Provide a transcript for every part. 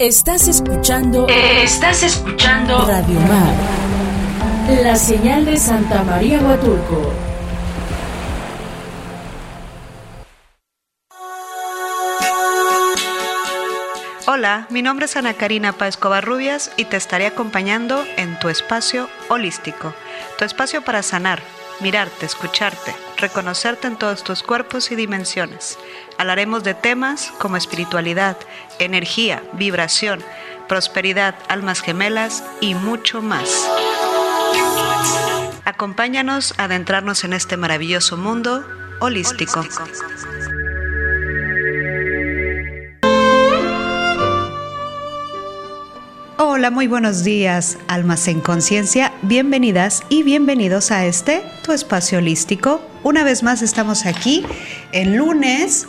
Estás escuchando. Estás escuchando. Radio Mar. La señal de Santa María Huatulco. Hola, mi nombre es Ana Karina Páez Covarrubias y te estaré acompañando en tu espacio holístico, tu espacio para sanar, mirarte, escucharte, reconocerte en todos tus cuerpos y dimensiones. Hablaremos de temas como espiritualidad, energía, vibración, prosperidad, almas gemelas y mucho más. Acompáñanos a adentrarnos en este maravilloso mundo holístico. Hola, muy buenos días, almas en conciencia. Bienvenidas y bienvenidos a este, tu espacio holístico. Una vez más estamos aquí el lunes,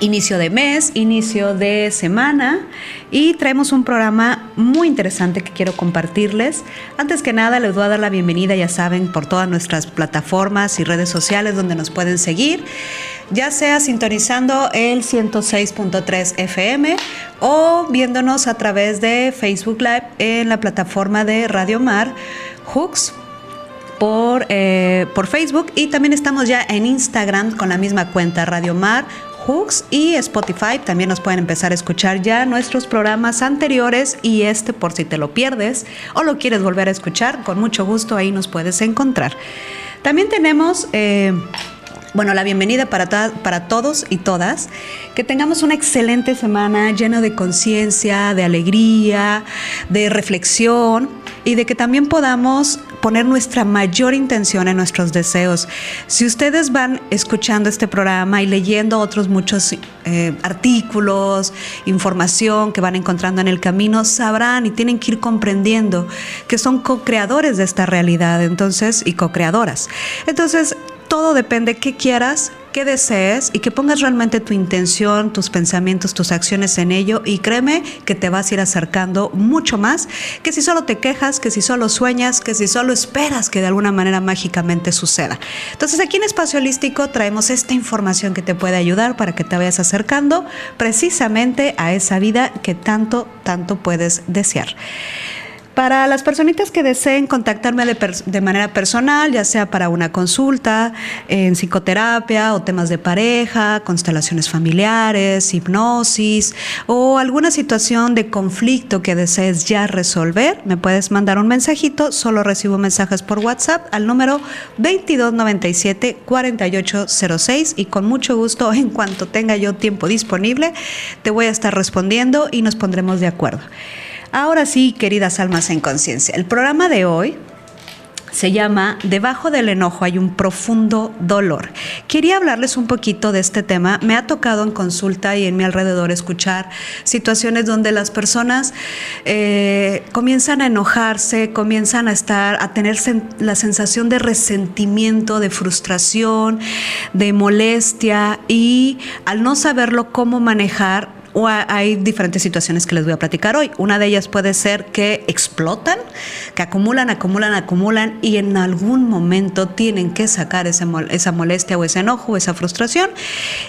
inicio de mes, inicio de semana y traemos un programa muy interesante que quiero compartirles. Antes que nada, les voy a dar la bienvenida, ya saben, por todas nuestras plataformas y redes sociales donde nos pueden seguir ya sea sintonizando el 106.3 FM o viéndonos a través de Facebook Live en la plataforma de Radio Mar Hooks por, eh, por Facebook y también estamos ya en Instagram con la misma cuenta Radio Mar Hooks y Spotify. También nos pueden empezar a escuchar ya nuestros programas anteriores y este por si te lo pierdes o lo quieres volver a escuchar, con mucho gusto ahí nos puedes encontrar. También tenemos... Eh, bueno, la bienvenida para, para todos y todas. Que tengamos una excelente semana llena de conciencia, de alegría, de reflexión y de que también podamos poner nuestra mayor intención en nuestros deseos. Si ustedes van escuchando este programa y leyendo otros muchos eh, artículos, información que van encontrando en el camino, sabrán y tienen que ir comprendiendo que son co-creadores de esta realidad, entonces, y co-creadoras. Entonces, todo depende qué quieras, qué desees y que pongas realmente tu intención, tus pensamientos, tus acciones en ello y créeme que te vas a ir acercando mucho más que si solo te quejas, que si solo sueñas, que si solo esperas que de alguna manera mágicamente suceda. Entonces aquí en Espacio Holístico traemos esta información que te puede ayudar para que te vayas acercando precisamente a esa vida que tanto, tanto puedes desear. Para las personitas que deseen contactarme de, manera personal, ya sea para una consulta en psicoterapia o temas de pareja, constelaciones familiares, hipnosis o alguna situación de conflicto que desees ya resolver, me puedes mandar un mensajito. Solo recibo mensajes por WhatsApp al número 2297 4806 y con mucho gusto, en cuanto tenga yo tiempo disponible, te voy a estar respondiendo y nos pondremos de acuerdo. Ahora sí, queridas almas en conciencia, el programa de hoy se llama Debajo del enojo hay un profundo dolor. Quería hablarles un poquito de este tema. Me ha tocado en consulta y en mi alrededor escuchar situaciones donde las personas eh, comienzan a enojarse, comienzan a estar, a tener la sensación de resentimiento, de frustración, de molestia y al no saberlo cómo manejar, o hay diferentes situaciones que les voy a platicar hoy. Una de ellas puede ser que explotan, que acumulan, acumulan, acumulan y en algún momento tienen que sacar esa molestia o ese enojo o esa frustración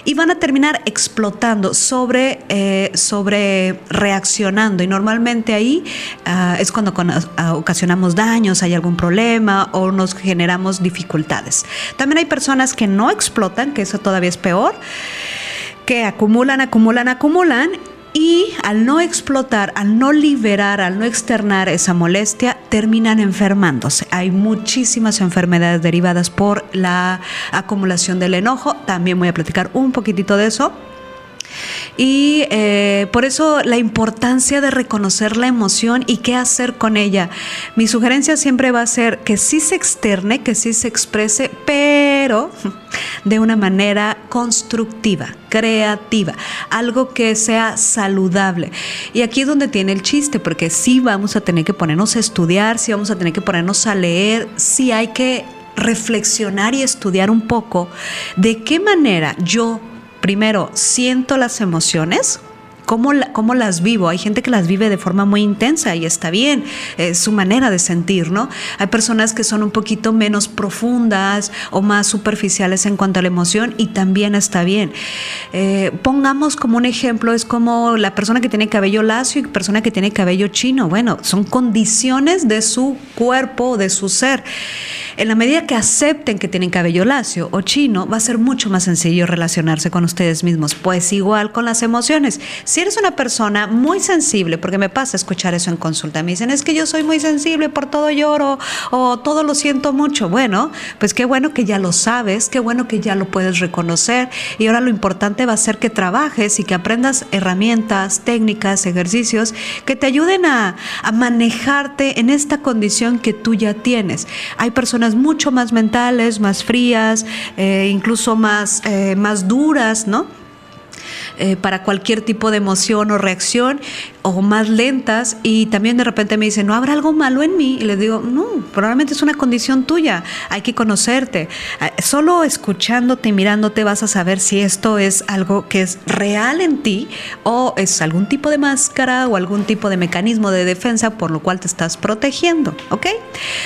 y van a terminar explotando, sobre, eh, sobre reaccionando. Y normalmente ahí ah, es cuando ah, ocasionamos daños, hay algún problema o nos generamos dificultades. También hay personas que no explotan, que eso todavía es peor que acumulan, acumulan, acumulan y al no explotar, al no liberar, al no externar esa molestia, terminan enfermándose. Hay muchísimas enfermedades derivadas por la acumulación del enojo. También voy a platicar un poquitito de eso. Y eh, por eso la importancia de reconocer la emoción y qué hacer con ella. Mi sugerencia siempre va a ser que sí se externe, que sí se exprese, pero de una manera constructiva, creativa, algo que sea saludable. Y aquí es donde tiene el chiste, porque sí vamos a tener que ponernos a estudiar, sí vamos a tener que ponernos a leer, sí hay que reflexionar y estudiar un poco de qué manera yo primero siento las emociones, cómo, cómo las vivo. Hay gente que las vive de forma muy intensa y está bien, es su manera de sentir, ¿no? Hay personas que son un poquito menos profundas o más superficiales en cuanto a la emoción y también está bien. Eh, pongamos como un ejemplo, es como la persona que tiene cabello lacio y persona que tiene cabello chino. Bueno, son condiciones de su cuerpo, de su ser. En la medida que acepten que tienen cabello lacio o chino, va a ser mucho más sencillo relacionarse con ustedes mismos. Pues igual con las emociones. Si eres una persona muy sensible, porque me pasa escuchar eso en consulta, me dicen, es que yo soy muy sensible, por todo lloro o todo lo siento mucho. Bueno, pues qué bueno que ya lo sabes, qué bueno que ya lo puedes reconocer y ahora lo importante va a ser que trabajes y que aprendas herramientas, técnicas, ejercicios que te ayuden a, manejarte en esta condición que tú ya tienes. Hay personas mucho más mentales, más frías, eh, incluso más, eh, más duras, ¿no? Eh, para cualquier tipo de emoción o reacción o más lentas y también de repente me dicen, ¿no habrá algo malo en mí? Y les digo, no, probablemente es una condición tuya, hay que conocerte. Ah, solo escuchándote y mirándote vas a saber si esto es algo que es real en ti o es algún tipo de máscara o algún tipo de mecanismo de defensa por lo cual te estás protegiendo, ¿ok?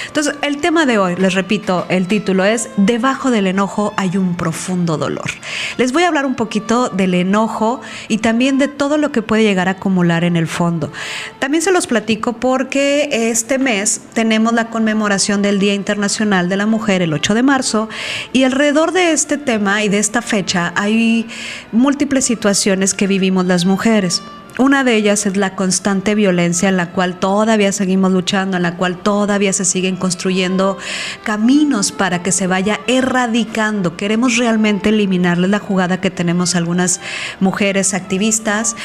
Entonces, el tema de hoy, les repito, el título es, debajo del enojo hay un profundo dolor. Les voy a hablar un poquito del enojo y también de todo lo que puede llegar a acumular en el fondo. También se los platico porque este mes tenemos la conmemoración del Día Internacional de la Mujer, el 8 de marzo, y alrededor de este tema y de esta fecha hay múltiples situaciones que vivimos las mujeres. Una de ellas es la constante violencia en la cual todavía seguimos luchando, en la cual todavía se siguen construyendo caminos para que se vaya erradicando. Queremos realmente eliminarles la jugada que tenemos algunas mujeres activistas,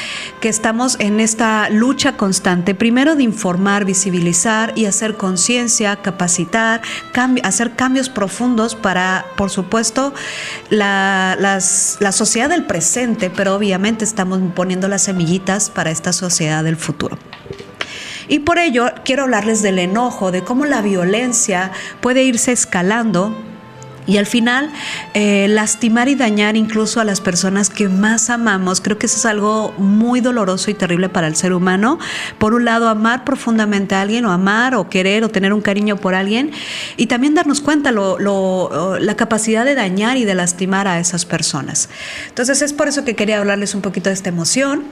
que estamos en esta lucha constante, primero de informar, visibilizar y hacer conciencia, capacitar, hacer cambios profundos para, por supuesto, la, la sociedad del presente, pero obviamente estamos poniendo las semillitas para esta sociedad del futuro. Y por ello quiero hablarles del enojo, de cómo la violencia puede irse escalando y al final eh, lastimar y dañar incluso a las personas que más amamos. Creo que eso es algo muy doloroso y terrible para el ser humano. Por un lado, amar profundamente a alguien o amar o querer o tener un cariño por alguien y también darnos cuenta lo, la capacidad de dañar y de lastimar a esas personas. Entonces es por eso que quería hablarles un poquito de esta emoción,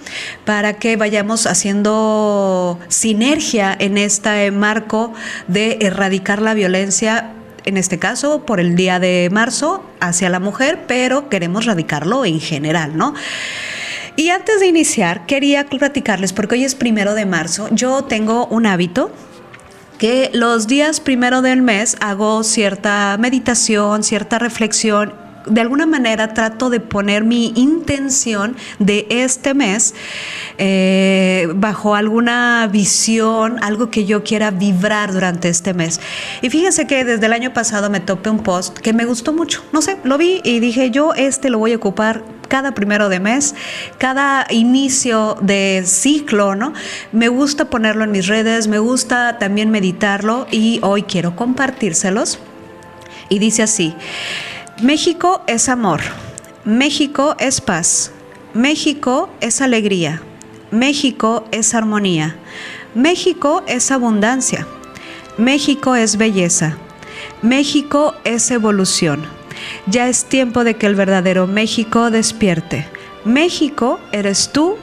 para que vayamos haciendo sinergia en este marco de erradicar la violencia en este caso por el día de marzo hacia la mujer, pero queremos radicarlo en general, ¿no? Y antes de iniciar, quería platicarles, porque hoy es primero de marzo, yo tengo un hábito que los días primero del mes hago cierta meditación, cierta reflexión de alguna manera trato de poner mi intención de este mes eh, bajo alguna visión, algo que yo quiera vibrar durante este mes. Y fíjense que desde el año pasado me topé un post que me gustó mucho. No sé, lo vi y dije, yo este lo voy a ocupar cada primero de mes, cada inicio de ciclo, ¿no? Me gusta ponerlo en mis redes, me gusta también meditarlo y hoy quiero compartírselos. Y dice así, México es amor, México es paz, México es alegría, México es armonía, México es abundancia, México es belleza, México es evolución. Ya es tiempo de que el verdadero México despierte. México eres tú,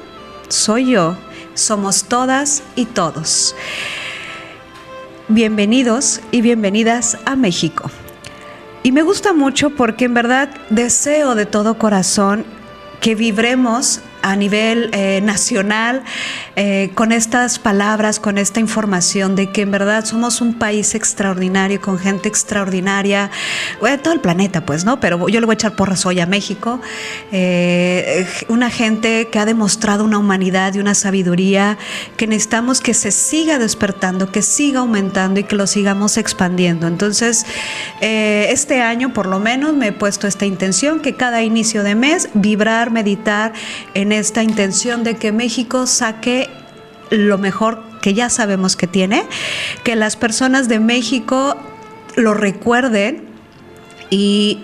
soy yo, somos todas y todos. Bienvenidos y bienvenidas a México. Y me gusta mucho porque en verdad deseo de todo corazón que vibremos a nivel eh, nacional eh, con estas palabras, con esta información de que en verdad somos un país extraordinario, con gente extraordinaria, bueno, todo el planeta pues, ¿no? Pero yo le voy a echar porras hoy a México, eh, una gente que ha demostrado una humanidad y una sabiduría que necesitamos que se siga despertando, que siga aumentando y que lo sigamos expandiendo. Entonces, este año por lo menos me he puesto esta intención que cada inicio de mes vibrar, meditar en esta intención de que México saque lo mejor que ya sabemos que tiene, que las personas de México lo recuerden y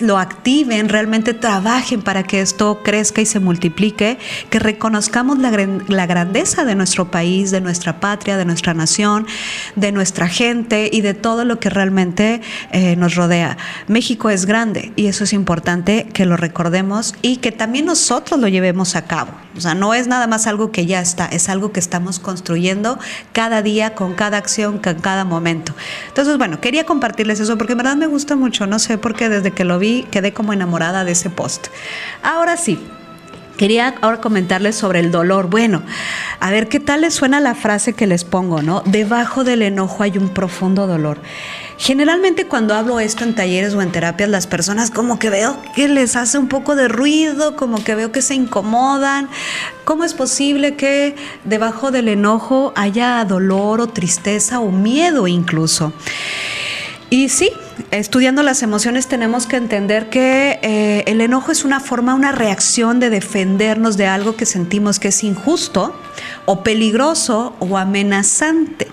lo activen, realmente trabajen para que esto crezca y se multiplique, que reconozcamos la, la, grandeza de nuestro país, de nuestra patria, de nuestra nación, de nuestra gente y de todo lo que realmente eh, nos rodea. México es grande y eso es importante que lo recordemos y que también nosotros lo llevemos a cabo. O sea, no es nada más algo que ya está, es algo que estamos construyendo cada día, con cada acción, con cada momento. Entonces, bueno, quería compartirles eso porque en verdad me gusta mucho, no sé por qué desde que lo vi quedé como enamorada de ese post. Ahora sí, Quería ahora comentarles sobre el dolor. Bueno, a ver qué tal les suena la frase que les pongo, ¿no? Debajo del enojo hay un profundo dolor. Generalmente cuando hablo esto en talleres o en terapias, las personas como que veo que les hace un poco de ruido, como que veo que se incomodan. ¿Cómo es posible que debajo del enojo haya dolor o tristeza o miedo incluso? Y sí, estudiando las emociones tenemos que entender que eh, el enojo es una forma, una reacción de defendernos de algo que sentimos que es injusto o peligroso o amenazante.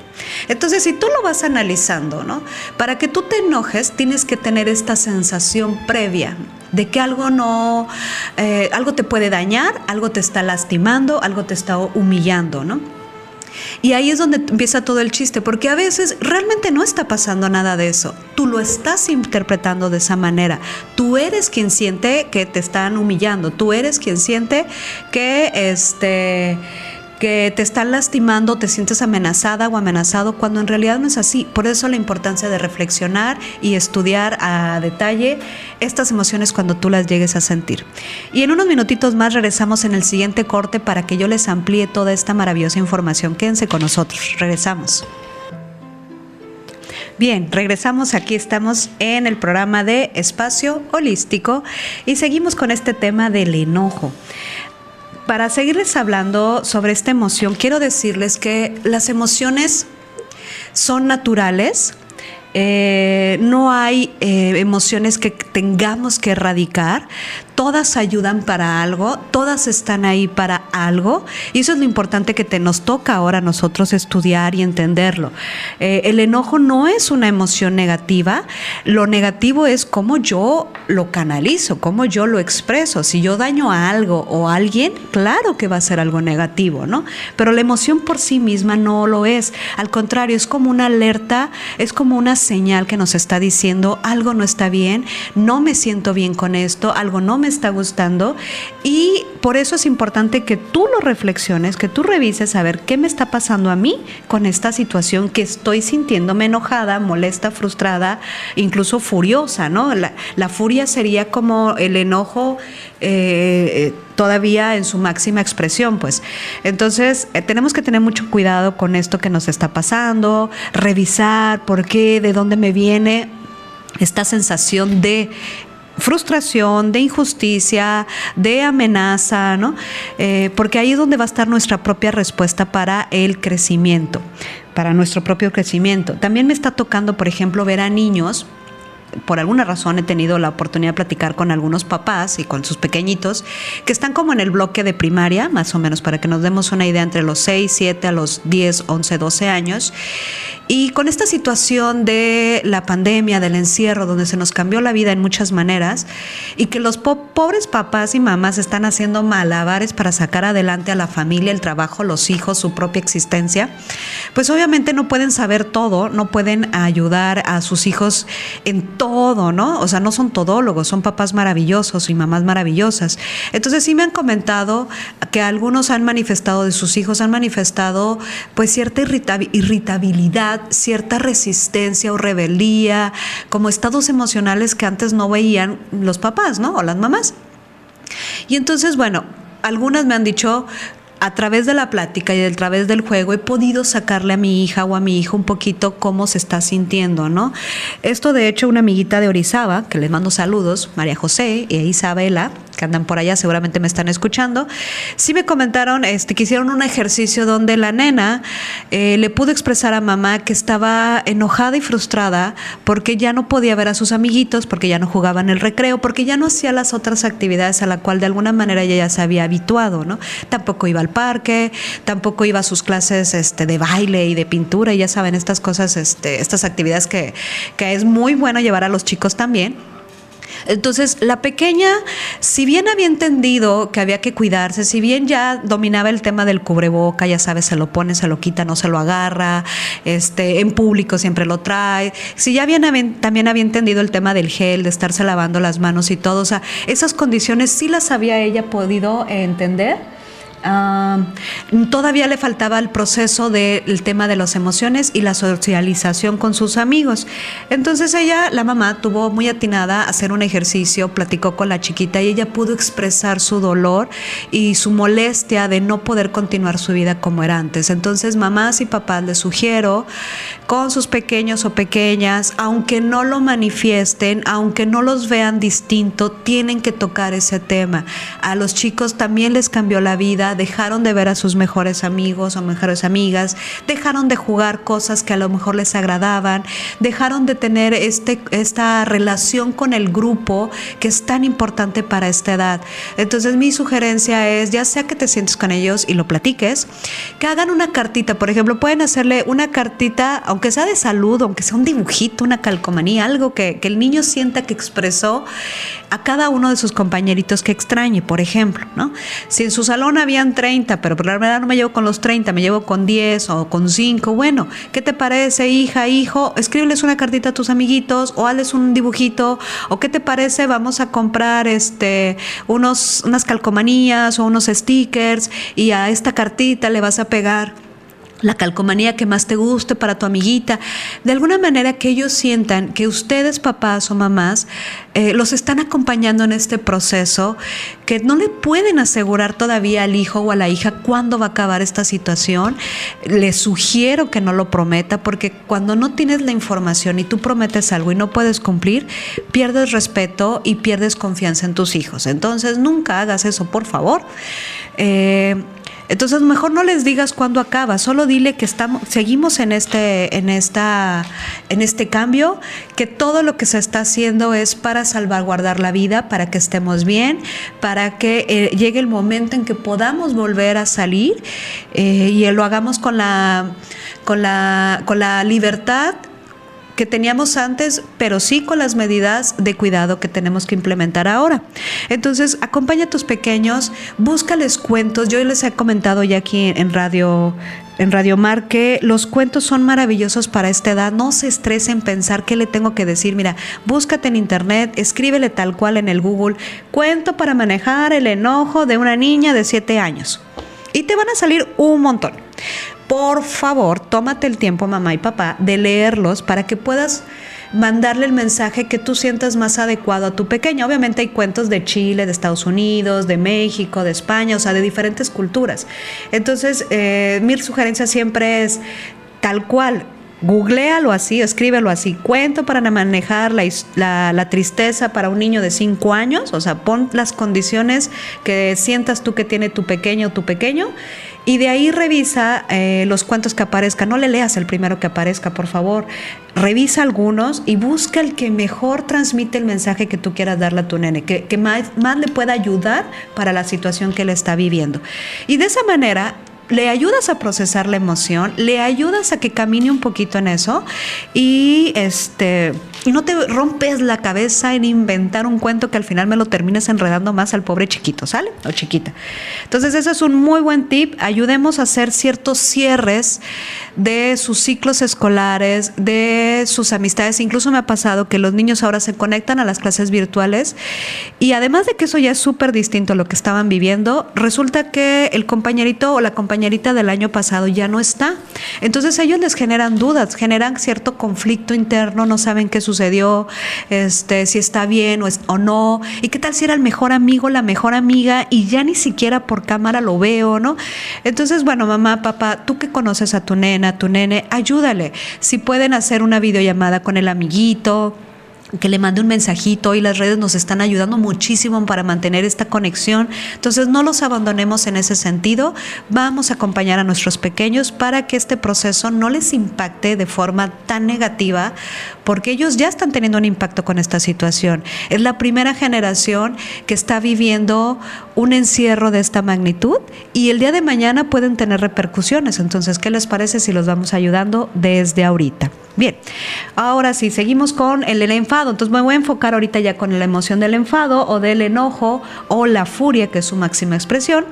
Entonces, si tú lo vas analizando, ¿no? Para que tú te enojes, tienes que tener esta sensación previa de que algo no, eh, algo te puede dañar, algo te está lastimando, algo te está humillando, ¿no? Y ahí es donde empieza todo el chiste, porque a veces realmente no está pasando nada de eso. Tú lo estás interpretando de esa manera. Tú eres quien siente que te están humillando. Tú eres quien siente que este que te están lastimando, te sientes amenazada o amenazado, cuando en realidad no es así. Por eso la importancia de reflexionar y estudiar a detalle estas emociones cuando tú las llegues a sentir. Y en unos minutitos más regresamos en el siguiente corte para que yo les amplíe toda esta maravillosa información. Quédense con nosotros, regresamos. Bien, regresamos, aquí estamos en el programa de Espacio Holístico y seguimos con este tema del enojo para seguirles hablando sobre esta emoción, quiero decirles que las emociones son naturales, eh, no hay eh, emociones que tengamos que erradicar, todas ayudan para algo, todas están ahí para algo, y eso es lo importante que te nos toca ahora a nosotros estudiar y entenderlo. Eh, el enojo no es una emoción negativa, lo negativo es cómo yo lo canalizo, cómo yo lo expreso. Si yo daño a algo o a alguien, claro que va a ser algo negativo, ¿no? Pero la emoción por sí misma no lo es. Al contrario, es como una alerta, es como una señal que nos está diciendo algo no está bien, no me siento bien con esto, algo no me está gustando y por eso es importante que tú lo reflexiones, que tú revises a ver qué me está pasando a mí con esta situación que estoy sintiéndome enojada, molesta, frustrada, incluso furiosa, ¿no? La, furia sería como el enojo eh, todavía en su máxima expresión, pues. Entonces, eh, tenemos que tener mucho cuidado con esto que nos está pasando, revisar por qué, de dónde me viene esta sensación de frustración, de injusticia, de amenaza, ¿no? Eh, porque ahí es donde va a estar nuestra propia respuesta para el crecimiento, para nuestro propio crecimiento. También me está tocando, por ejemplo, ver a niños por alguna razón he tenido la oportunidad de platicar con algunos papás y con sus pequeñitos que están como en el bloque de primaria, más o menos para que nos demos una idea entre los 6, 7 a los 10, 11, 12 años. Y con esta situación de la pandemia, del encierro, donde se nos cambió la vida en muchas maneras, y que los pobres papás y mamás están haciendo malabares para sacar adelante a la familia, el trabajo, los hijos, su propia existencia, pues obviamente no pueden saber todo, no pueden ayudar a sus hijos en todo, ¿no? O sea, no son todólogos, son papás maravillosos y mamás maravillosas. Entonces sí me han comentado que algunos han manifestado de sus hijos, han manifestado pues cierta irritabilidad cierta resistencia o rebeldía, como estados emocionales que antes no veían los papás, ¿no? O las mamás. Y entonces, bueno, algunas me han dicho, a través de la plática y a través del juego he podido sacarle a mi hija o a mi hijo un poquito cómo se está sintiendo, ¿no? Esto de hecho una amiguita de Orizaba, que les mando saludos, María José e Isabela, que andan por allá, seguramente me están escuchando, sí me comentaron este, que hicieron un ejercicio donde la nena eh, le pudo expresar a mamá que estaba enojada y frustrada porque ya no podía ver a sus amiguitos, porque ya no jugaba en el recreo, porque ya no hacía las otras actividades a la cual de alguna manera ella ya se había habituado, ¿no? Tampoco iba al parque, tampoco iba a sus clases este, de baile y de pintura, y ya saben, estas cosas, este, estas actividades que, que es muy bueno llevar a los chicos también Entonces, la pequeña, si bien había entendido que había que cuidarse, si bien ya dominaba el tema del cubreboca, ya sabes, se lo pone, se lo quita, no se lo agarra, este, en público siempre lo trae, si ya bien, también había entendido el tema del gel, de estarse lavando las manos y todo, o sea, esas condiciones sí las había ella podido entender todavía le faltaba el proceso del tema de las emociones y la socialización con sus amigos. Entonces ella, la mamá, tuvo muy atinada a hacer un ejercicio, platicó con la chiquita y ella pudo expresar su dolor y su molestia de no poder continuar su vida como era antes. Entonces mamás y papás les sugiero con sus pequeños o pequeñas, aunque no lo manifiesten, aunque no los vean distinto, tienen que tocar ese tema. A los chicos también les cambió la vida dejaron de ver a sus mejores amigos o mejores amigas, dejaron de jugar cosas que a lo mejor les agradaban, dejaron de tener este, esta relación con el grupo que es tan importante para esta edad. Entonces mi sugerencia es, ya sea que te sientes con ellos y lo platiques, que hagan una cartita, por ejemplo, pueden hacerle una cartita, aunque sea de salud, aunque sea un dibujito, una calcomanía, algo que, que el niño sienta que expresó a cada uno de sus compañeritos que extrañe, por ejemplo, ¿no? Si en su salón habían 30, pero por la verdad no me llevo con los 30, me llevo con 10 o con 5, bueno, ¿qué te parece, hija, hijo? Escríbeles una cartita a tus amiguitos o hazles un dibujito, o ¿qué te parece? Vamos a comprar este unos unas calcomanías o unos stickers y a esta cartita le vas a pegar la calcomanía que más te guste para tu amiguita, de alguna manera que ellos sientan que ustedes, papás o mamás, eh, los están acompañando en este proceso, que no le pueden asegurar todavía al hijo o a la hija cuándo va a acabar esta situación. Les sugiero que no lo prometa, porque cuando no tienes la información y tú prometes algo y no puedes cumplir, pierdes respeto y pierdes confianza en tus hijos. Entonces, nunca hagas eso, por favor. Eh, entonces, mejor no les digas cuándo acaba, solo dile que estamos, seguimos en este, en esta, en este cambio, que todo lo que se está haciendo es para salvaguardar la vida, para que estemos bien, para que eh, llegue el momento en que podamos volver a salir eh, y lo hagamos con la, con la, con la libertad que teníamos antes, pero sí con las medidas de cuidado que tenemos que implementar ahora. Entonces, acompaña a tus pequeños, búscales cuentos. Yo les he comentado ya aquí en Radio en Radio Mar que los cuentos son maravillosos para esta edad. No se estresen pensar qué le tengo que decir. Mira, búscate en internet, escríbele tal cual en el Google, cuento para manejar el enojo de una niña de 7 años. Y te van a salir un montón por favor, tómate el tiempo, mamá y papá, de leerlos para que puedas mandarle el mensaje que tú sientas más adecuado a tu pequeña. Obviamente hay cuentos de Chile, de Estados Unidos, de México, de España, o sea, de diferentes culturas. Entonces, eh, mi sugerencia siempre es tal cual. Googlealo así, escríbelo así. Cuento para manejar la, tristeza para un niño de 5 años. O sea, pon las condiciones que sientas tú que tiene tu pequeño o tu pequeño y de ahí revisa eh, los cuentos que aparezcan. No le leas el primero que aparezca, por favor. Revisa algunos y busca el que mejor transmite el mensaje que tú quieras darle a tu nene, que, más, más le pueda ayudar para la situación que él está viviendo. Y de esa manera le ayudas a procesar la emoción, le ayudas a que camine un poquito en eso y este no te rompes la cabeza en inventar un cuento que al final me lo termines enredando más al pobre chiquito, ¿sale? O chiquita. Entonces, ese es un muy buen tip. Ayudemos a hacer ciertos cierres de sus ciclos escolares, de sus amistades. Incluso me ha pasado que los niños ahora se conectan a las clases virtuales y además de que eso ya es súper distinto a lo que estaban viviendo, resulta que el compañerito o la compañerita del año pasado ya no está. Entonces, ellos les generan dudas, generan cierto conflicto interno, no saben qué sucedió, este, si está bien o, o no, y qué tal si era el mejor amigo, la mejor amiga, y ya ni siquiera por cámara lo veo, ¿no? Entonces, bueno, mamá, papá, tú que conoces a tu nena, a tu nene, ayúdale. Si pueden hacer una videollamada con el amiguito, que le mande un mensajito y las redes nos están ayudando muchísimo para mantener esta conexión. Entonces no los abandonemos en ese sentido. Vamos a acompañar a nuestros pequeños para que este proceso no les impacte de forma tan negativa porque ellos ya están teniendo un impacto con esta situación. Es la primera generación que está viviendo un encierro de esta magnitud y el día de mañana pueden tener repercusiones. Entonces, ¿qué les parece si los vamos ayudando desde ahorita? Bien, ahora sí, seguimos con el, el enfado. Entonces me voy a enfocar ahorita ya con la emoción del enfado o del enojo o la furia, que es su máxima expresión.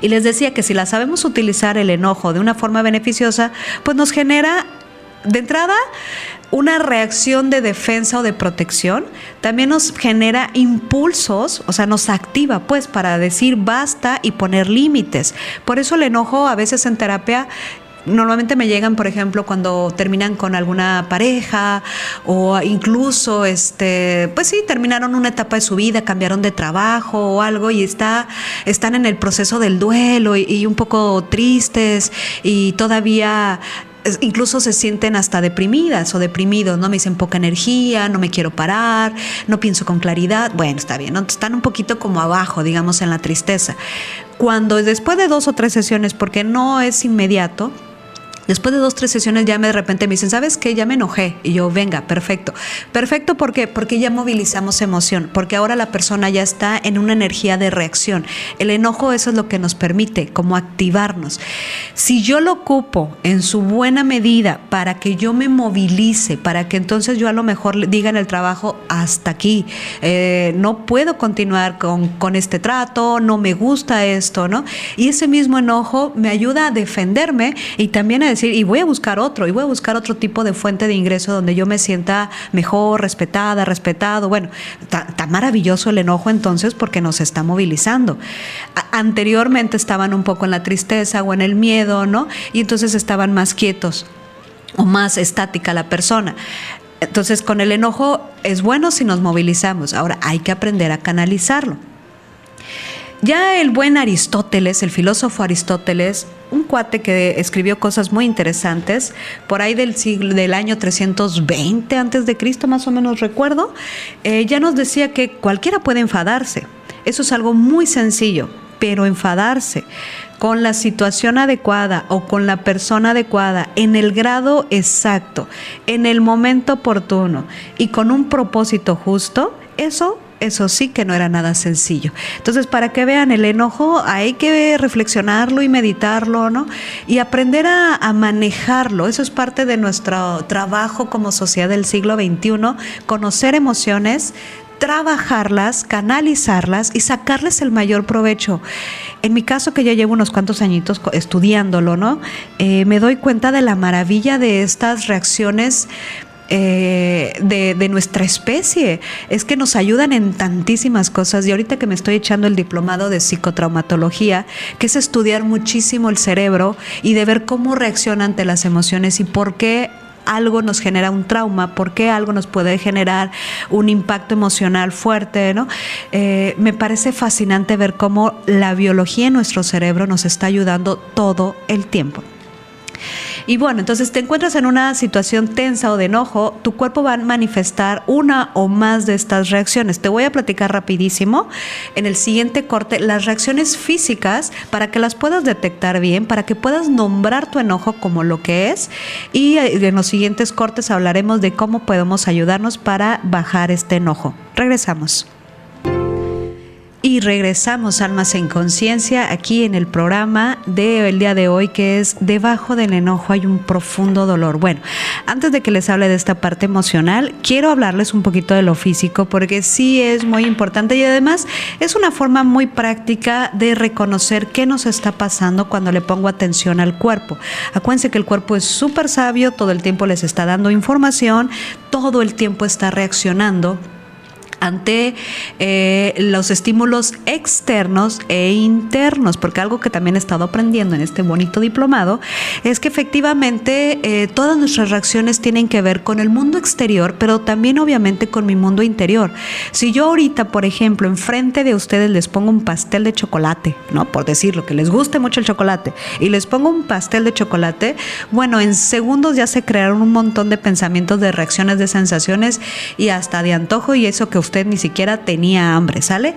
Y les decía que si la sabemos utilizar el enojo de una forma beneficiosa, pues nos genera de entrada una reacción de defensa o de protección, también nos genera impulsos, o sea, nos activa pues para decir basta y poner límites. Por eso el enojo a veces en terapia normalmente me llegan, por ejemplo, cuando terminan con alguna pareja o incluso, este, pues sí, terminaron una etapa de su vida, cambiaron de trabajo o algo y está, están en el proceso del duelo y, un poco tristes y todavía incluso se sienten hasta deprimidas o deprimidos, ¿no? Me dicen poca energía, no me quiero parar, no pienso con claridad. Bueno, está bien, ¿no? están un poquito como abajo, digamos, en la tristeza. Cuando después de dos o tres sesiones, porque no es inmediato, Después de dos, tres sesiones ya me de repente me dicen, ¿sabes qué? Ya me enojé. Y yo, venga, perfecto. Perfecto, ¿por qué? Porque ya movilizamos emoción, porque ahora la persona ya está en una energía de reacción. El enojo eso es lo que nos permite, como activarnos. Si yo lo ocupo en su buena medida para que yo me movilice, para que entonces yo a lo mejor diga en el trabajo, hasta aquí, eh, no puedo continuar con, con este trato, no me gusta esto, ¿no? Y ese mismo enojo me ayuda a defenderme y también a y voy a buscar otro, y voy a buscar otro tipo de fuente de ingreso donde yo me sienta mejor, respetada, respetado. Bueno, está maravilloso el enojo entonces porque nos está movilizando. anteriormente estaban un poco en la tristeza o en el miedo, ¿no? Y entonces estaban más quietos o más estática la persona. Entonces, con el enojo es bueno si nos movilizamos. Ahora hay que aprender a canalizarlo. Ya el buen Aristóteles, el filósofo Aristóteles, un cuate que escribió cosas muy interesantes, por ahí del siglo del año 320 antes de Cristo, más o menos recuerdo, eh, ya nos decía que cualquiera puede enfadarse. Eso es algo muy sencillo, pero enfadarse con la situación adecuada o con la persona adecuada, en el grado exacto, en el momento oportuno y con un propósito justo, eso eso sí que no era nada sencillo. Entonces, para que vean el enojo, hay que reflexionarlo y meditarlo, ¿no? Y aprender a, manejarlo. Eso es parte de nuestro trabajo como sociedad del siglo XXI, conocer emociones, trabajarlas, canalizarlas y sacarles el mayor provecho. En mi caso, que ya llevo unos cuantos añitos estudiándolo, ¿no? Eh, me doy cuenta de la maravilla de estas reacciones eh, de, nuestra especie. Es que nos ayudan en tantísimas cosas. Y ahorita que me estoy echando el diplomado de psicotraumatología, que es estudiar muchísimo el cerebro y de ver cómo reacciona ante las emociones y por qué algo nos genera un trauma, por qué algo nos puede generar un impacto emocional fuerte, ¿no? Eh, me parece fascinante ver cómo la biología en nuestro cerebro nos está ayudando todo el tiempo. Y bueno, entonces te encuentras en una situación tensa o de enojo, tu cuerpo va a manifestar una o más de estas reacciones. Te voy a platicar rapidísimo en el siguiente corte las reacciones físicas para que las puedas detectar bien, para que puedas nombrar tu enojo como lo que es. Y eh, en los siguientes cortes hablaremos de cómo podemos ayudarnos para bajar este enojo. Regresamos. Y regresamos, almas en conciencia, aquí en el programa del día de hoy, que es Debajo del enojo hay un profundo dolor. Bueno, antes de que les hable de esta parte emocional, quiero hablarles un poquito de lo físico, porque sí es muy importante y además es una forma muy práctica de reconocer qué nos está pasando cuando le pongo atención al cuerpo. Acuérdense que el cuerpo es súper sabio, todo el tiempo les está dando información, todo el tiempo está reaccionando ante eh, los estímulos externos e internos, porque algo que también he estado aprendiendo en este bonito diplomado es que efectivamente eh, todas nuestras reacciones tienen que ver con el mundo exterior, pero también obviamente con mi mundo interior. Si yo ahorita, por ejemplo, enfrente de ustedes les pongo un pastel de chocolate, ¿no? Por decirlo, que les guste mucho el chocolate, y les pongo un pastel de chocolate, bueno, en segundos ya se crearon un montón de pensamientos, de reacciones, de sensaciones y hasta de antojo y eso que usted ni siquiera tenía hambre, ¿sale?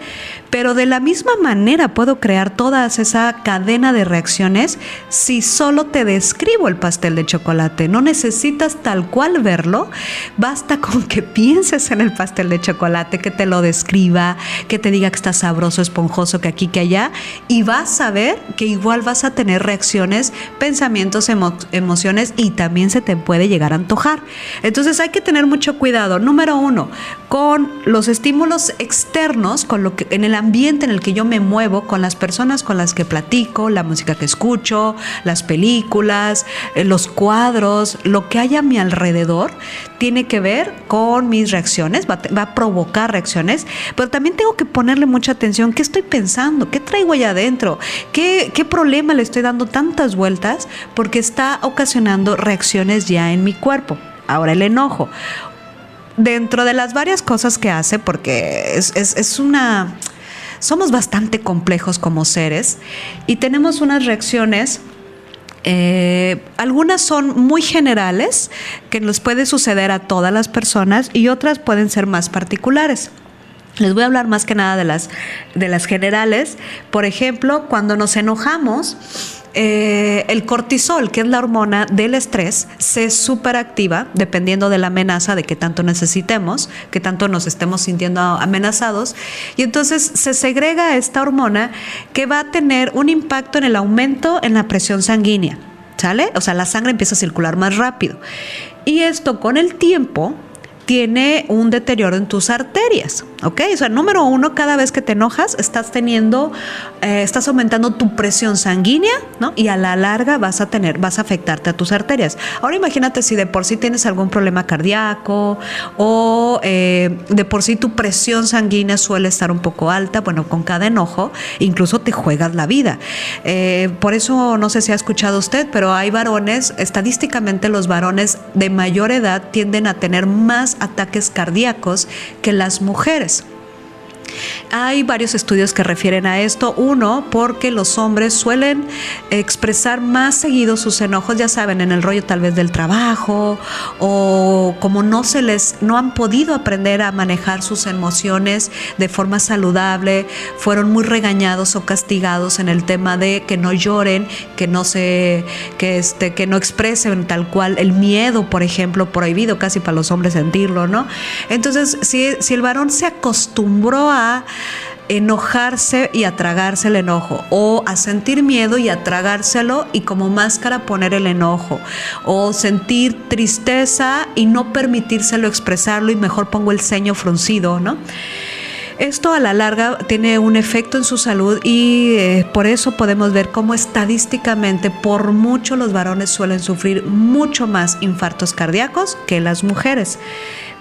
Pero de la misma manera puedo crear toda esa cadena de reacciones si solo te describo el pastel de chocolate. No necesitas tal cual verlo, basta con que pienses en el pastel de chocolate, que te lo describa, que te diga que está sabroso, esponjoso, que aquí, que allá, y vas a ver que igual vas a tener reacciones, pensamientos, emociones y también se te puede llegar a antojar. Entonces hay que tener mucho cuidado. Número uno, con los estímulos externos, con lo que en el ambiente en el que yo me muevo, con las personas con las que platico, la música que escucho, las películas, eh, los cuadros, lo que hay a mi alrededor, tiene que ver con mis reacciones, va, a provocar reacciones, pero también tengo que ponerle mucha atención, ¿qué estoy pensando? ¿Qué traigo allá adentro? ¿Qué, qué problema le estoy dando tantas vueltas? Porque está ocasionando reacciones ya en mi cuerpo. Ahora el enojo dentro de las varias cosas que hace, porque es, es, una... Somos bastante complejos como seres y tenemos unas reacciones eh, algunas son muy generales, que nos puede suceder a todas las personas, y otras pueden ser más particulares. Les voy a hablar más que nada de las, de las generales. Por ejemplo, cuando nos enojamos, eh, el cortisol, que es la hormona del estrés, se superactiva dependiendo de la amenaza de que tanto necesitemos, que tanto nos estemos sintiendo amenazados. Y entonces se segrega esta hormona que va a tener un impacto en el aumento en la presión sanguínea. ¿Sale? O sea, la sangre empieza a circular más rápido. Y esto con el tiempo tiene un deterioro en tus arterias, ¿ok? O sea, número uno, cada vez que te enojas, estás teniendo, eh, estás aumentando tu presión sanguínea, ¿no? Y a la larga vas a tener, vas a afectarte a tus arterias. Ahora imagínate si de por sí tienes algún problema cardíaco o eh, de por sí tu presión sanguínea suele estar un poco alta, bueno, con cada enojo incluso te juegas la vida. Eh, por eso no sé si ha escuchado usted, pero hay varones, estadísticamente los varones de mayor edad tienden a tener más ataques cardíacos que las mujeres. Hay varios estudios que refieren a esto. Uno, porque los hombres suelen expresar más seguido sus enojos, ya saben, en el rollo tal vez del trabajo o como no se les, no han podido aprender a manejar sus emociones de forma saludable, fueron muy regañados o castigados en el tema de que no lloren, que no se, que este, que no expresen tal cual el miedo, por ejemplo, prohibido casi para los hombres sentirlo, ¿no? Entonces, si, si el varón se acostumbró a enojarse y a tragarse el enojo, o a sentir miedo y a tragárselo y como máscara poner el enojo, o sentir tristeza y no permitírselo expresarlo y mejor pongo el ceño fruncido, ¿no? Esto a la larga tiene un efecto en su salud y eh, por eso podemos ver cómo estadísticamente por mucho los varones suelen sufrir mucho más infartos cardíacos que las mujeres.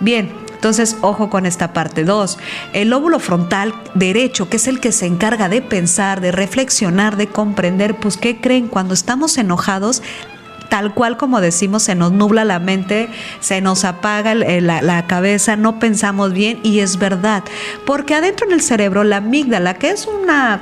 Bien, entonces, ojo con esta parte. Dos, el lóbulo frontal derecho, que es el que se encarga de pensar, de reflexionar, de comprender, pues, ¿qué creen? Cuando estamos enojados, tal cual como decimos, se nos nubla la mente, se nos apaga la, la, cabeza, no pensamos bien y es verdad, porque adentro en el cerebro la amígdala, que es una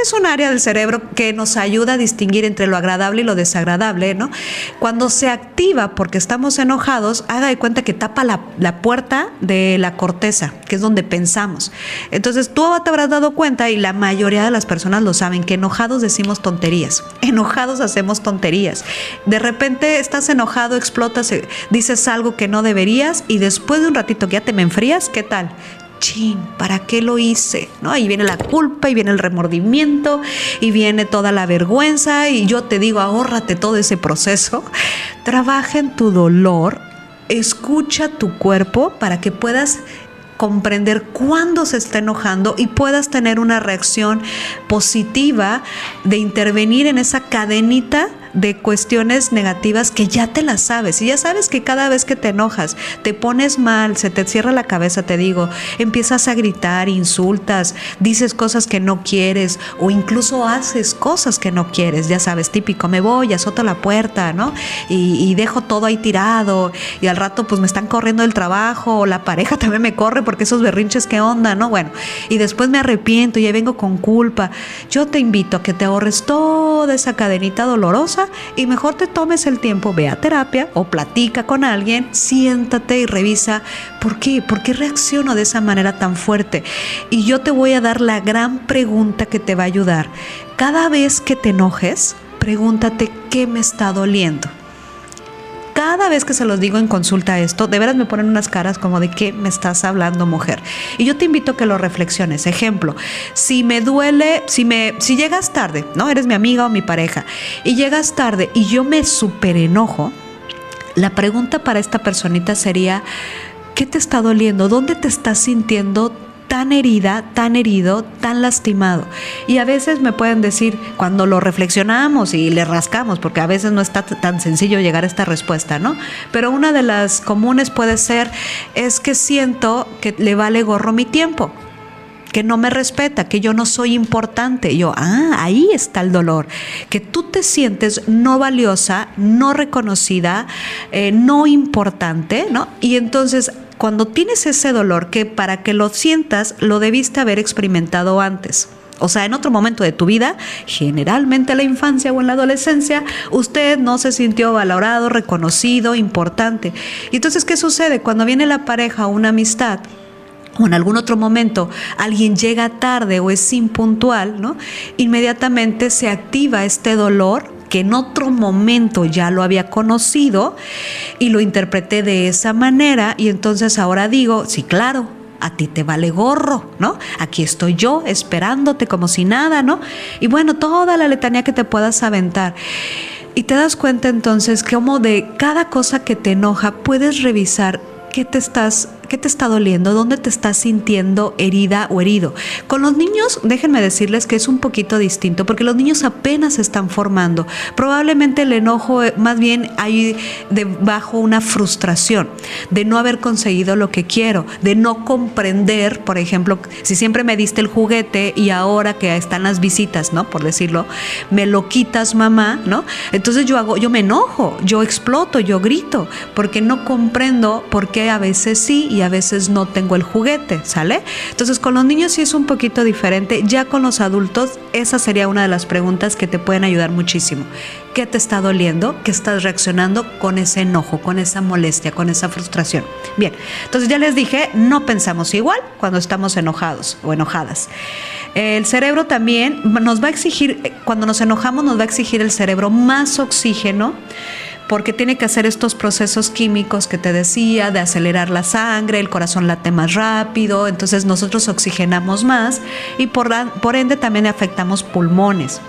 es un área del cerebro que nos ayuda a distinguir entre lo agradable y lo desagradable, ¿no? Cuando se activa porque estamos enojados, haga de cuenta que tapa la, puerta de la corteza, que es donde pensamos. Entonces tú te habrás dado cuenta, y la mayoría de las personas lo saben, que enojados decimos tonterías. Enojados hacemos tonterías. De repente estás enojado, explotas, eh, dices algo que no deberías y después de un ratito que ya te me enfrías, ¿qué tal? Chin, ¿para qué lo hice? ¿No? Ahí viene la culpa, y viene el remordimiento, y viene toda la vergüenza, y yo te digo, ahórrate todo ese proceso. Trabaja en tu dolor, escucha tu cuerpo para que puedas comprender cuándo se está enojando y puedas tener una reacción positiva de intervenir en esa cadenita de cuestiones negativas que ya te las sabes y ya sabes que cada vez que te enojas, te pones mal, se te cierra la cabeza, te digo, empiezas a gritar, insultas, dices cosas que no quieres o incluso haces cosas que no quieres, ya sabes, típico, me voy, azoto la puerta, ¿no? Y, dejo todo ahí tirado y al rato pues me están corriendo del trabajo o la pareja también me corre porque esos berrinches, ¿qué onda, no? Bueno, y después me arrepiento y ahí vengo con culpa. Yo te invito a que te ahorres toda esa cadenita dolorosa y mejor te tomes el tiempo, ve a terapia o platica con alguien, siéntate y revisa por qué, por qué reacciono de esa manera tan fuerte. Y yo te voy a dar la gran pregunta que te va a ayudar. Cada vez que te enojes, pregúntate qué me está doliendo cada vez que se los digo en consulta esto, de veras me ponen unas caras como de qué me estás hablando, mujer. Y yo te invito a que lo reflexiones. Ejemplo, si me duele, si me, si llegas tarde, ¿no? Eres mi amiga o mi pareja, y llegas tarde y yo me super enojo, la pregunta para esta personita sería, ¿qué te está doliendo? ¿Dónde te estás sintiendo tan herida, tan herido, tan lastimado. Y a veces me pueden decir, cuando lo reflexionamos y le rascamos, porque a veces no está tan sencillo llegar a esta respuesta, ¿no? Pero una de las comunes puede ser, es que siento que le vale gorro mi tiempo que no me respeta, que yo no soy importante. yo, ah, ahí está el dolor, que tú te sientes no valiosa, no reconocida, eh, no importante, ¿no? Y entonces cuando tienes ese dolor que para que lo sientas lo debiste haber experimentado antes. O sea, en otro momento de tu vida, generalmente en la infancia o en la adolescencia, usted no se sintió valorado, reconocido, importante. Y entonces, ¿qué sucede? Cuando viene la pareja o una amistad, o en algún otro momento alguien llega tarde o es impuntual, ¿no? Inmediatamente se activa este dolor que en otro momento ya lo había conocido y lo interpreté de esa manera y entonces ahora digo, sí, claro, a ti te vale gorro, ¿no? Aquí estoy yo esperándote como si nada, ¿no? Y bueno, toda la letanía que te puedas aventar. Y te das cuenta entonces que como de cada cosa que te enoja puedes revisar qué te estás ¿Qué te está doliendo? ¿Dónde te estás sintiendo herida o herido? Con los niños, déjenme decirles que es un poquito distinto, porque los niños apenas se están formando. Probablemente el enojo, eh, más bien hay debajo una frustración de no haber conseguido lo que quiero, de no comprender, por ejemplo, si siempre me diste el juguete y ahora que están las visitas, ¿no? Por decirlo, me lo quitas, mamá, ¿no? Entonces yo hago, yo me enojo, yo exploto, yo grito, porque no comprendo por qué a veces sí y a veces no tengo el juguete, ¿sale? Entonces con los niños sí es un poquito diferente, ya con los adultos esa sería una de las preguntas que te pueden ayudar muchísimo. ¿Qué te está doliendo? ¿Qué estás reaccionando con ese enojo, con esa molestia, con esa frustración? Bien, entonces ya les dije, no pensamos igual cuando estamos enojados o enojadas. El cerebro también nos va a exigir, cuando nos enojamos nos va a exigir el cerebro más oxígeno porque tiene que hacer estos procesos químicos que te decía, de acelerar la sangre, el corazón late más rápido, entonces nosotros oxigenamos más y por, por ende también afectamos pulmones.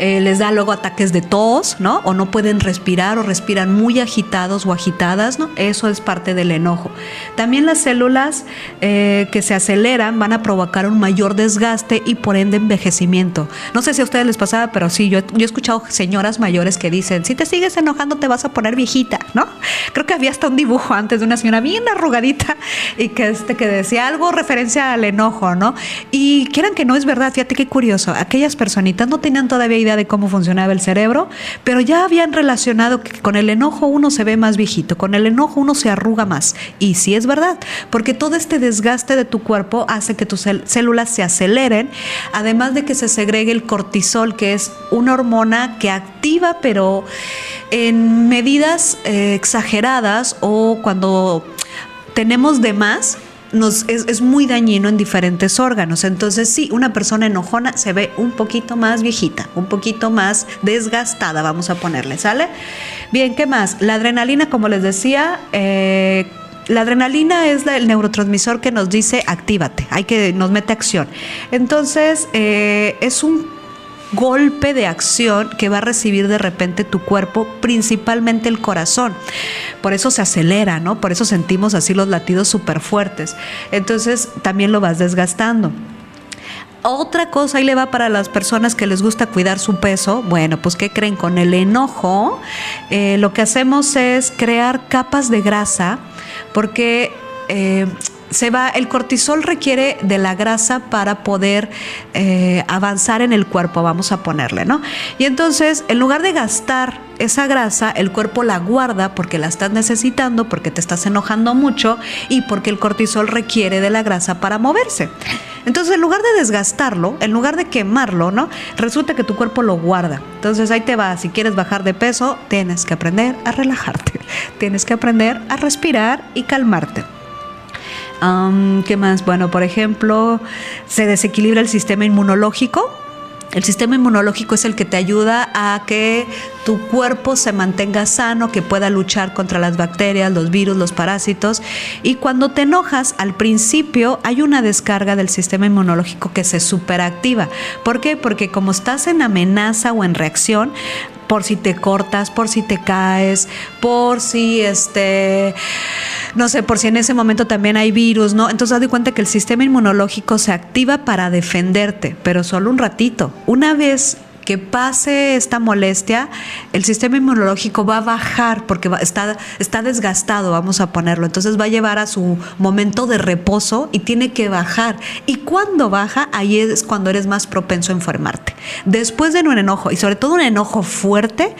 Eh, les da luego ataques de tos, ¿no? O no pueden respirar o respiran muy agitados o agitadas, ¿no? Eso es parte del enojo. También las células eh, que se aceleran van a provocar un mayor desgaste y por ende envejecimiento. No sé si a ustedes les pasaba, pero sí, yo, he escuchado señoras mayores que dicen, si te sigues enojando te vas a poner viejita, ¿no? Creo que había hasta un dibujo antes de una señora bien arrugadita y que, este, que decía algo referencia al enojo, ¿no? Y quieran que no es verdad, fíjate qué curioso, aquellas personitas no tenían todavía idea de cómo funcionaba el cerebro, pero ya habían relacionado que con el enojo uno se ve más viejito, con el enojo uno se arruga más. Y sí es verdad, porque todo este desgaste de tu cuerpo hace que tus células se aceleren, además de que se segregue el cortisol, que es una hormona que activa, pero en medidas eh, exageradas o cuando tenemos de más, nos, es, muy dañino en diferentes órganos. Entonces, sí, una persona enojona se ve un poquito más viejita, un poquito más desgastada, vamos a ponerle, ¿sale? Bien, ¿qué más? La adrenalina, como les decía, eh, la adrenalina es el neurotransmisor que nos dice actívate, hay que nos mete acción. Entonces, eh, es un golpe de acción que va a recibir de repente tu cuerpo, principalmente el corazón. Por eso se acelera, ¿no? Por eso sentimos así los latidos súper fuertes. Entonces también lo vas desgastando. Otra cosa ahí le va para las personas que les gusta cuidar su peso. Bueno, pues ¿qué creen? Con el enojo eh, lo que hacemos es crear capas de grasa porque eh, se va, el cortisol requiere de la grasa para poder eh, avanzar en el cuerpo, vamos a ponerle, ¿no? Y entonces, en lugar de gastar esa grasa, el cuerpo la guarda porque la estás necesitando, porque te estás enojando mucho y porque el cortisol requiere de la grasa para moverse. Entonces, en lugar de desgastarlo, en lugar de quemarlo, ¿no? Resulta que tu cuerpo lo guarda. Entonces, ahí te va. Si quieres bajar de peso, tienes que aprender a relajarte. Tienes que aprender a respirar y calmarte. ¿Qué más? Bueno, por ejemplo, se desequilibra el sistema inmunológico el sistema inmunológico es el que te ayuda a que tu cuerpo se mantenga sano, que pueda luchar contra las bacterias, los virus, los parásitos. Y cuando te enojas, al principio hay una descarga del sistema inmunológico que se superactiva. ¿Por qué? Porque como estás en amenaza o en reacción, por si te cortas, por si te caes, por si este, no sé, por si en ese momento también hay virus, ¿no? Entonces haz de cuenta que el sistema inmunológico se activa para defenderte, pero solo un ratito. Una vez que pase esta molestia, el sistema inmunológico va a bajar porque está, está desgastado, vamos a ponerlo. Entonces va a llevar a su momento de reposo y tiene que bajar. Y cuando baja, ahí es cuando eres más propenso a enfermarte. Después de un enojo, y sobre todo un enojo fuerte,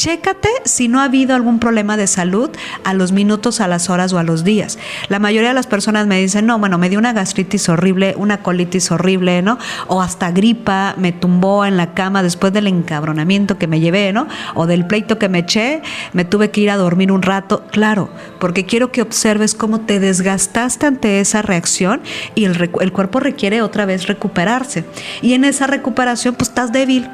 Chécate si no ha habido algún problema de salud a los minutos, a las horas o a los días. La mayoría de las personas me dicen, no, bueno, me dio una gastritis horrible, una colitis horrible, ¿no? O hasta gripa, me tumbó en la cama después del encabronamiento que me llevé, ¿no? O del pleito que me eché, me tuve que ir a dormir un rato. Claro, porque quiero que observes cómo te desgastaste ante esa reacción y el, el cuerpo requiere otra vez recuperarse. Y en esa recuperación, pues estás débil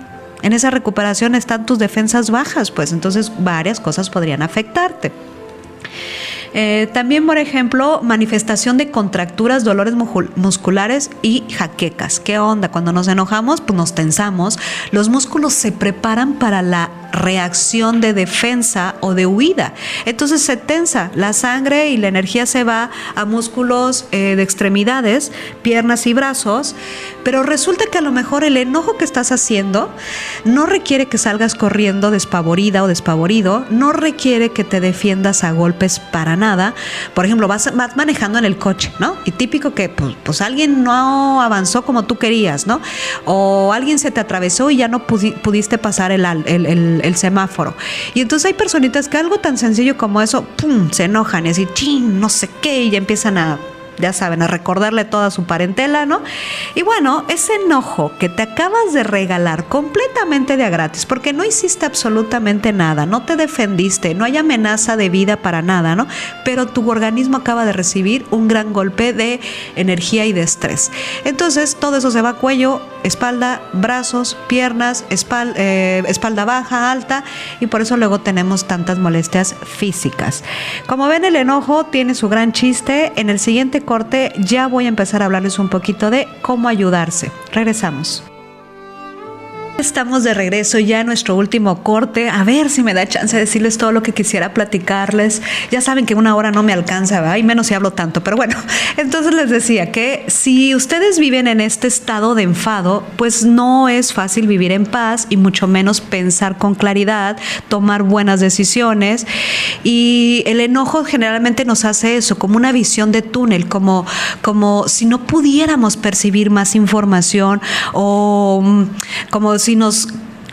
en esa recuperación están tus defensas bajas, pues entonces varias cosas podrían afectarte. Eh, también, por ejemplo, manifestación de contracturas, dolores musculares y jaquecas. ¿Qué onda? Cuando nos enojamos, pues nos tensamos. Los músculos se preparan para la reacción de defensa o de huida. Entonces se tensa, la sangre y la energía se va a músculos eh, de extremidades, piernas y brazos, pero resulta que a lo mejor el enojo que estás haciendo no requiere que salgas corriendo despavorida o despavorido, no requiere que te defiendas a golpes para nada. Por ejemplo, vas, manejando en el coche, ¿no? Y típico que pues, pues, alguien no avanzó como tú querías, ¿no? O alguien se te atravesó y ya no pudiste pasar el semáforo. Y entonces hay personitas que algo tan sencillo como eso, ¡pum!, se enojan y así, ¡chin!, no sé qué, y ya empiezan a ya saben, a recordarle toda su parentela, ¿no? Y bueno, ese enojo que te acabas de regalar completamente de a gratis, porque no hiciste absolutamente nada, no te defendiste, no hay amenaza de vida para nada, ¿no? Pero tu organismo acaba de recibir un gran golpe de energía y de estrés. Entonces, todo eso se va a cuello, espalda, brazos, piernas, espalda, eh, espalda baja, alta, y por eso luego tenemos tantas molestias físicas. Como ven, el enojo tiene su gran chiste. En el siguiente corte ya voy a empezar a hablarles un poquito de cómo ayudarse. Regresamos. Estamos de regreso ya en nuestro último corte. A ver si me da chance de decirles todo lo que quisiera platicarles. Ya saben que una hora no me alcanza, y menos si hablo tanto. Pero bueno, entonces les decía que si ustedes viven en este estado de enfado, pues no es fácil vivir en paz y mucho menos pensar con claridad, tomar buenas decisiones. Y el enojo generalmente nos hace eso, como una visión de túnel, como, como si no pudiéramos percibir más información o mm, como si nos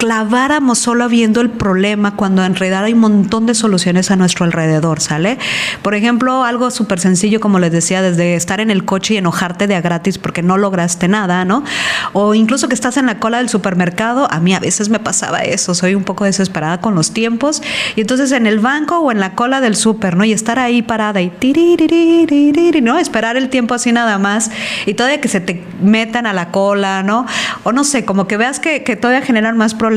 claváramos solo viendo el problema cuando en realidad hay un montón de soluciones a nuestro alrededor, ¿sale? Por ejemplo, algo súper sencillo, como les decía, desde estar en el coche y enojarte de a gratis porque no lograste nada, ¿no? O incluso que estás en la cola del supermercado, a mí a veces me pasaba eso, soy un poco desesperada con los tiempos, y entonces en el banco o en la cola del súper, ¿no? Y estar ahí parada y ¿no? Esperar el tiempo así nada más y todavía que se te metan a la cola, ¿no? O no sé, como que veas que, que todavía generan más problemas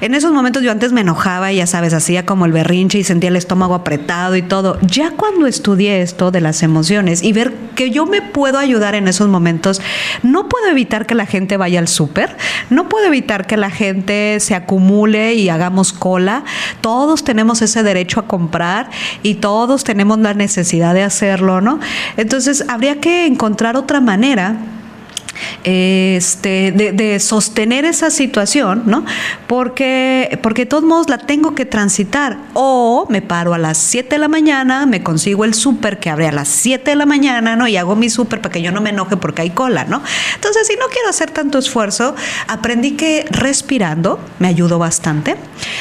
en esos momentos yo antes me enojaba y ya sabes, hacía como el berrinche y sentía el estómago apretado y todo. Ya cuando estudié esto de las emociones y ver que yo me puedo ayudar en esos momentos, no puedo evitar que la gente vaya al súper, no puedo evitar que la gente se acumule y hagamos cola. Todos tenemos ese derecho a comprar y todos tenemos la necesidad de hacerlo, ¿no? Entonces habría que encontrar otra manera este, de, sostener esa situación, ¿no? Porque, porque de todos modos la tengo que transitar. O me paro a las 7 de la mañana, me consigo el súper que abre a las 7 de la mañana, ¿no? Y hago mi súper para que yo no me enoje porque hay cola, ¿no? Entonces, si no quiero hacer tanto esfuerzo, aprendí que respirando me ayudó bastante.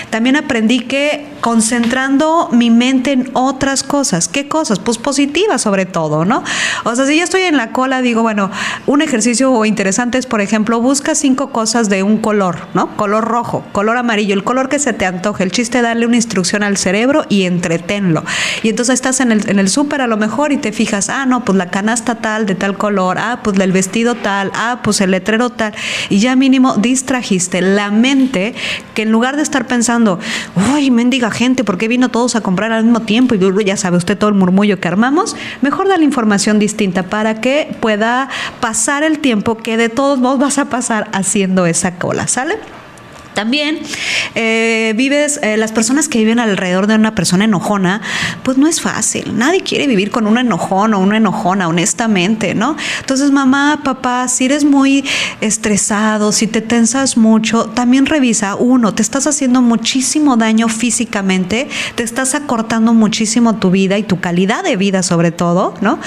También aprendí que concentrando mi mente en otras cosas. ¿Qué cosas? Pues positivas sobre todo, ¿no? O sea, si ya estoy en la cola, digo, bueno, un ejercicio interesante es, por ejemplo, busca cinco cosas de un color, ¿no? Color rojo, color amarillo, el color que se te antoje. El chiste es darle una instrucción al cerebro y entretenlo. Y entonces estás en el, en el súper a lo mejor y te fijas, ah, no, pues la canasta tal, de tal color, ah, pues el vestido tal, ah, pues el letrero tal. Y ya mínimo distrajiste la mente que en lugar de estar pensando, uy, mendiga gente, ¿por qué vino todos a comprar al mismo tiempo? Y ya sabe usted todo el murmullo que armamos, mejor da la información distinta para que pueda pasar el tiempo que de todos modos vas a pasar haciendo esa cola, ¿sale? También eh, vives, eh, las personas que viven alrededor de una persona enojona, pues no es fácil. Nadie quiere vivir con un enojón o una enojona, honestamente, ¿no? Entonces, mamá, papá, si eres muy estresado, si te tensas mucho, también revisa, uno, te estás haciendo muchísimo daño físicamente, te estás acortando muchísimo tu vida y tu calidad de vida sobre todo, ¿no?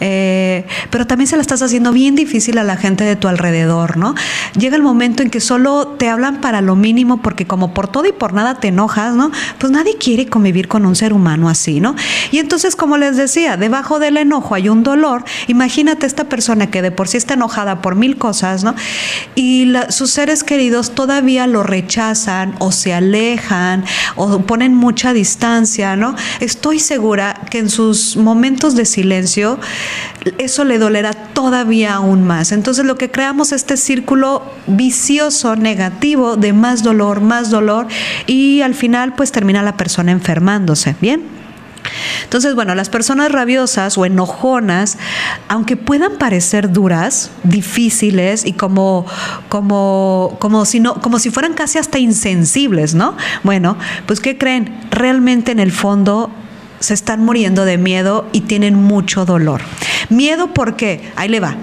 Eh, pero también se la estás haciendo bien difícil a la gente de tu alrededor, ¿no? Llega el momento en que solo te hablan para lo mínimo porque como por todo y por nada te enojas, ¿no? Pues nadie quiere convivir con un ser humano así, ¿no? Y entonces, como les decía, debajo del enojo hay un dolor. Imagínate esta persona que de por sí está enojada por mil cosas, ¿no? Y sus seres queridos todavía lo rechazan o se alejan o ponen mucha distancia, ¿no? Estoy segura que en sus momentos de silencio eso le dolerá todavía aún más. Entonces lo que creamos es este círculo vicioso, negativo, de más dolor, más dolor y al final pues termina la persona enfermándose, ¿bien? Entonces, bueno, las personas rabiosas o enojonas, aunque puedan parecer duras, difíciles y como, como, como, si, no, como si fueran casi hasta insensibles, ¿no? Bueno, pues ¿qué creen? Realmente en el fondo se están muriendo de miedo y tienen mucho dolor. Miedo porque, ahí le va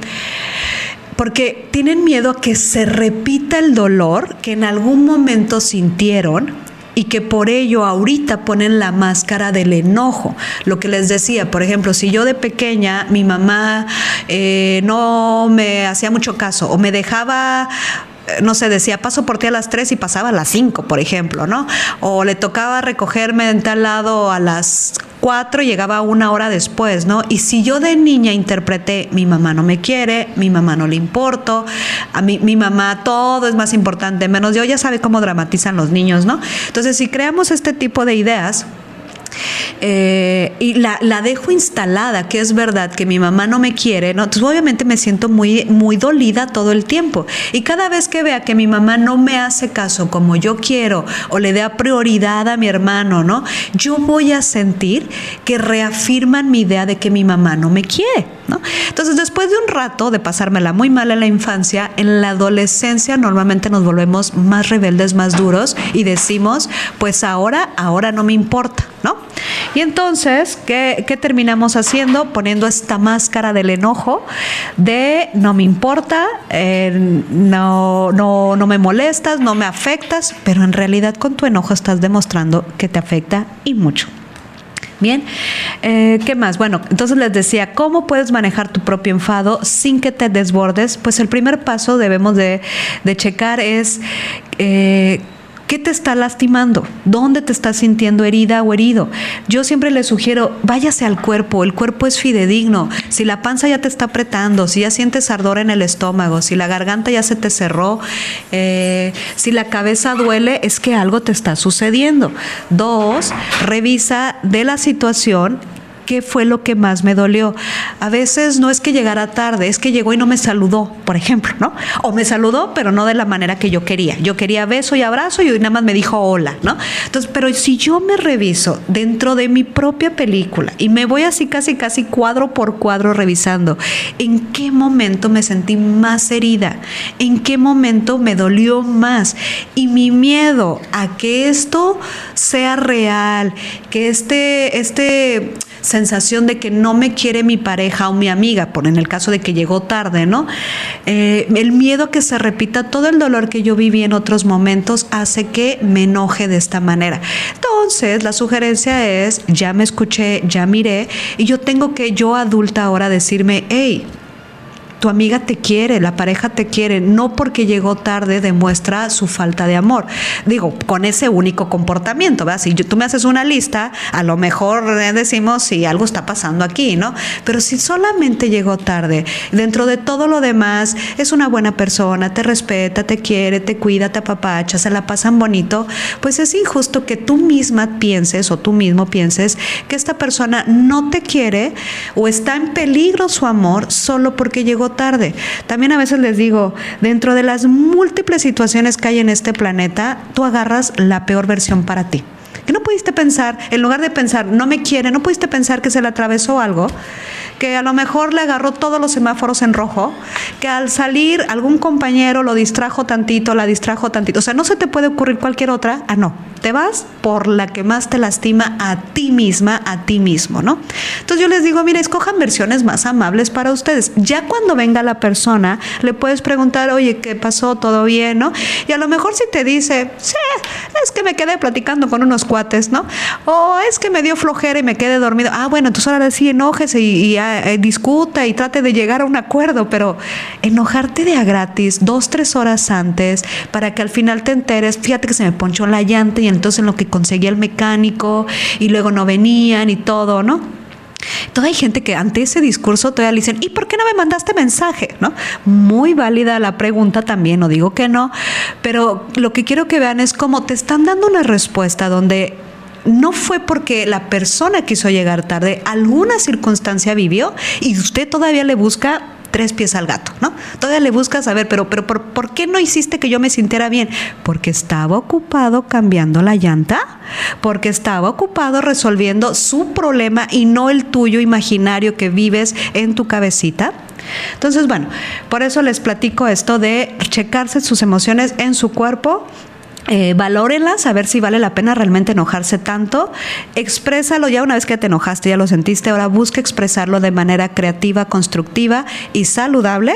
porque tienen miedo a que se repita el dolor que en algún momento sintieron y que por ello ahorita ponen la máscara del enojo. Lo que les decía, por ejemplo, si yo de pequeña mi mamá eh, no me hacía mucho caso o me dejaba no sé, decía, paso por ti a las 3 y pasaba a las 5, por ejemplo, ¿no? O le tocaba recogerme en tal lado a las 4 y llegaba una hora después, ¿no? Y si yo de niña interpreté, mi mamá no me quiere, mi mamá no le importo, a mí, mi mamá todo es más importante, menos yo, ya sabe cómo dramatizan los niños, ¿no? Entonces, si creamos este tipo de ideas, eh, y la, dejo instalada, que es verdad que mi mamá no me quiere. Entonces obviamente me siento muy, muy dolida todo el tiempo. Y cada vez que vea que mi mamá no me hace caso como yo quiero o le da prioridad a mi hermano, ¿no? Yo voy a sentir que reafirman mi idea de que mi mamá no me quiere, ¿no? Entonces después de un rato de pasármela muy mal en la infancia, en la adolescencia normalmente nos volvemos más rebeldes, más duros y decimos, pues ahora, ahora no me importa, ¿no? Y entonces, ¿qué, terminamos haciendo? Poniendo esta máscara del enojo, de no me importa, eh, no, no, no me molestas, no me afectas, pero en realidad con tu enojo estás demostrando que te afecta y mucho. Bien, eh, ¿qué más? Bueno, entonces les decía, ¿cómo puedes manejar tu propio enfado sin que te desbordes? Pues el primer paso debemos de, checar es eh, ¿Qué te está lastimando? ¿Dónde te estás sintiendo herida o herido? Yo siempre le sugiero, váyase al cuerpo, el cuerpo es fidedigno. Si la panza ya te está apretando, si ya sientes ardor en el estómago, si la garganta ya se te cerró, eh, si la cabeza duele, es que algo te está sucediendo. Dos, revisa de la situación qué fue lo que más me dolió. A veces no es que llegara tarde, es que llegó y no me saludó, por ejemplo, ¿no? O me saludó, pero no de la manera que yo quería. Yo quería beso y abrazo y hoy nada más me dijo hola, ¿no? Entonces, pero si yo me reviso dentro de mi propia película y me voy así casi casi cuadro por cuadro revisando en qué momento me sentí más herida, en qué momento me dolió más y mi miedo a que esto sea real, que este este sensación de que no me quiere mi pareja o mi amiga, por en el caso de que llegó tarde, ¿no? Eh, el miedo que se repita todo el dolor que yo viví en otros momentos hace que me enoje de esta manera. Entonces, la sugerencia es, ya me escuché, ya miré, y yo tengo que yo adulta ahora decirme, hey, tu amiga te quiere, la pareja te quiere, no porque llegó tarde demuestra su falta de amor. Digo, con ese único comportamiento, ¿verdad? Si tú me haces una lista, a lo mejor decimos si algo está pasando aquí, ¿no? Pero si solamente llegó tarde, dentro de todo lo demás, es una buena persona, te respeta, te quiere, te cuida, te apapacha, se la pasan bonito, pues es injusto que tú misma pienses o tú mismo pienses que esta persona no te quiere o está en peligro su amor solo porque llegó tarde. También a veces les digo, dentro de las múltiples situaciones que hay en este planeta, tú agarras la peor versión para ti. Que no pudiste pensar, en lugar de pensar, no me quiere, no pudiste pensar que se le atravesó algo, que a lo mejor le agarró todos los semáforos en rojo, que al salir algún compañero lo distrajo tantito, la distrajo tantito. O sea, no se te puede ocurrir cualquier otra. Ah, no. Te vas por la que más te lastima a ti misma, a ti mismo, ¿no? Entonces yo les digo, mira, escojan versiones más amables para ustedes. Ya cuando venga la persona, le puedes preguntar, oye, ¿qué pasó? ¿Todo bien? ¿No? Y a lo mejor si te dice, sí, es que me quedé platicando con unos cuates, ¿no? O es que me dio flojera y me quedé dormido. Ah, bueno, entonces ahora sí enójese y, y eh, discuta y trate de llegar a un acuerdo, pero enojarte de a gratis dos, tres horas antes para que al final te enteres, fíjate que se me ponchó la llanta y entonces en lo que conseguía el mecánico y luego no venían y todo, ¿no? Toda hay gente que ante ese discurso todavía le dicen, ¿y por qué no me mandaste mensaje? ¿No? Muy válida la pregunta también, no digo que no, pero lo que quiero que vean es cómo te están dando una respuesta donde no fue porque la persona quiso llegar tarde, alguna circunstancia vivió y usted todavía le busca tres pies al gato, ¿no? Todavía le busca saber, pero, pero ¿por, ¿por, qué no hiciste que yo me sintiera bien? Porque estaba ocupado cambiando la llanta, porque estaba ocupado resolviendo su problema y no el tuyo imaginario que vives en tu cabecita. Entonces, bueno, por eso les platico esto de checarse sus emociones en su cuerpo eh, valórenlas, a ver si vale la pena realmente enojarse tanto. Exprésalo ya una vez que te enojaste, ya lo sentiste, ahora busca expresarlo de manera creativa, constructiva y saludable.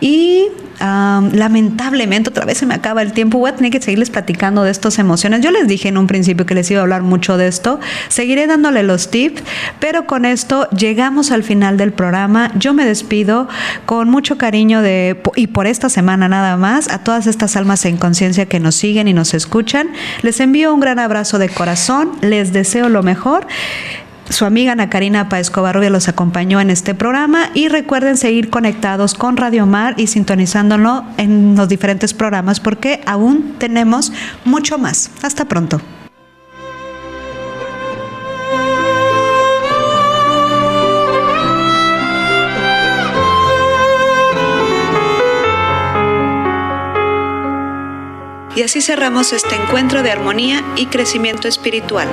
Y lamentablemente, otra vez se me acaba el tiempo, voy a tener que seguirles platicando de estas emociones. Yo les dije en un principio que les iba a hablar mucho de esto. Seguiré dándole los tips, pero con esto llegamos al final del programa. Yo me despido con mucho cariño de, y por esta semana nada más, a todas estas almas en conciencia que nos siguen y nos escuchan. Les envío un gran abrazo de corazón, les deseo lo mejor. Su amiga Ana Karina Paez Covarrubia los acompañó en este programa y recuerden seguir conectados con Radio Mar y sintonizándolo en los diferentes programas porque aún tenemos mucho más. Hasta pronto. Y así cerramos este encuentro de armonía y crecimiento espiritual.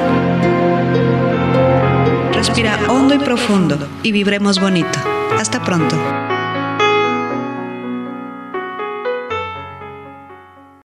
Respira hondo y profundo y vibremos bonito. Hasta pronto.